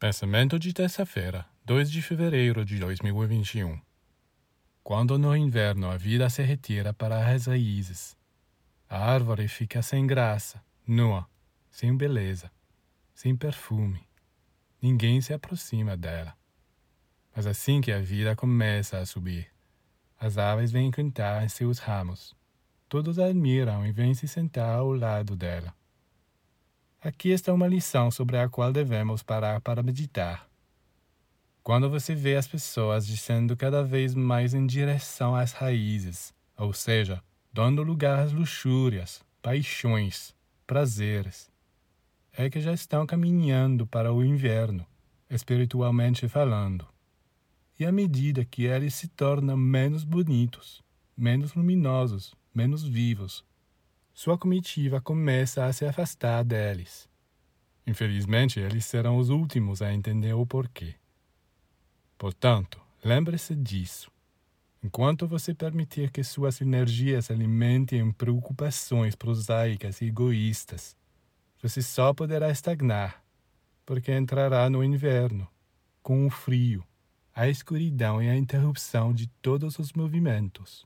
Pensamento de terça-feira, 2 de fevereiro de 2021. Quando no inverno a vida se retira para as raízes, a árvore fica sem graça, nua, sem beleza, sem perfume. Ninguém se aproxima dela. Mas assim que a vida começa a subir, as aves vêm cantar em seus ramos. Todos a admiram e vêm se sentar ao lado dela. Aqui está uma lição sobre a qual devemos parar para meditar. Quando você vê as pessoas descendo cada vez mais em direção às raízes, ou seja, dando lugar às luxúrias, paixões, prazeres, é que já estão caminhando para o inverno, espiritualmente falando. E à medida que eles se tornam menos bonitos, menos luminosos, menos vivos, sua comitiva começa a se afastar deles. Infelizmente, eles serão os últimos a entender o porquê. Portanto, lembre-se disso. Enquanto você permitir que suas energias alimentem em preocupações prosaicas e egoístas, você só poderá estagnar, porque entrará no inverno, com o frio, a escuridão e a interrupção de todos os movimentos.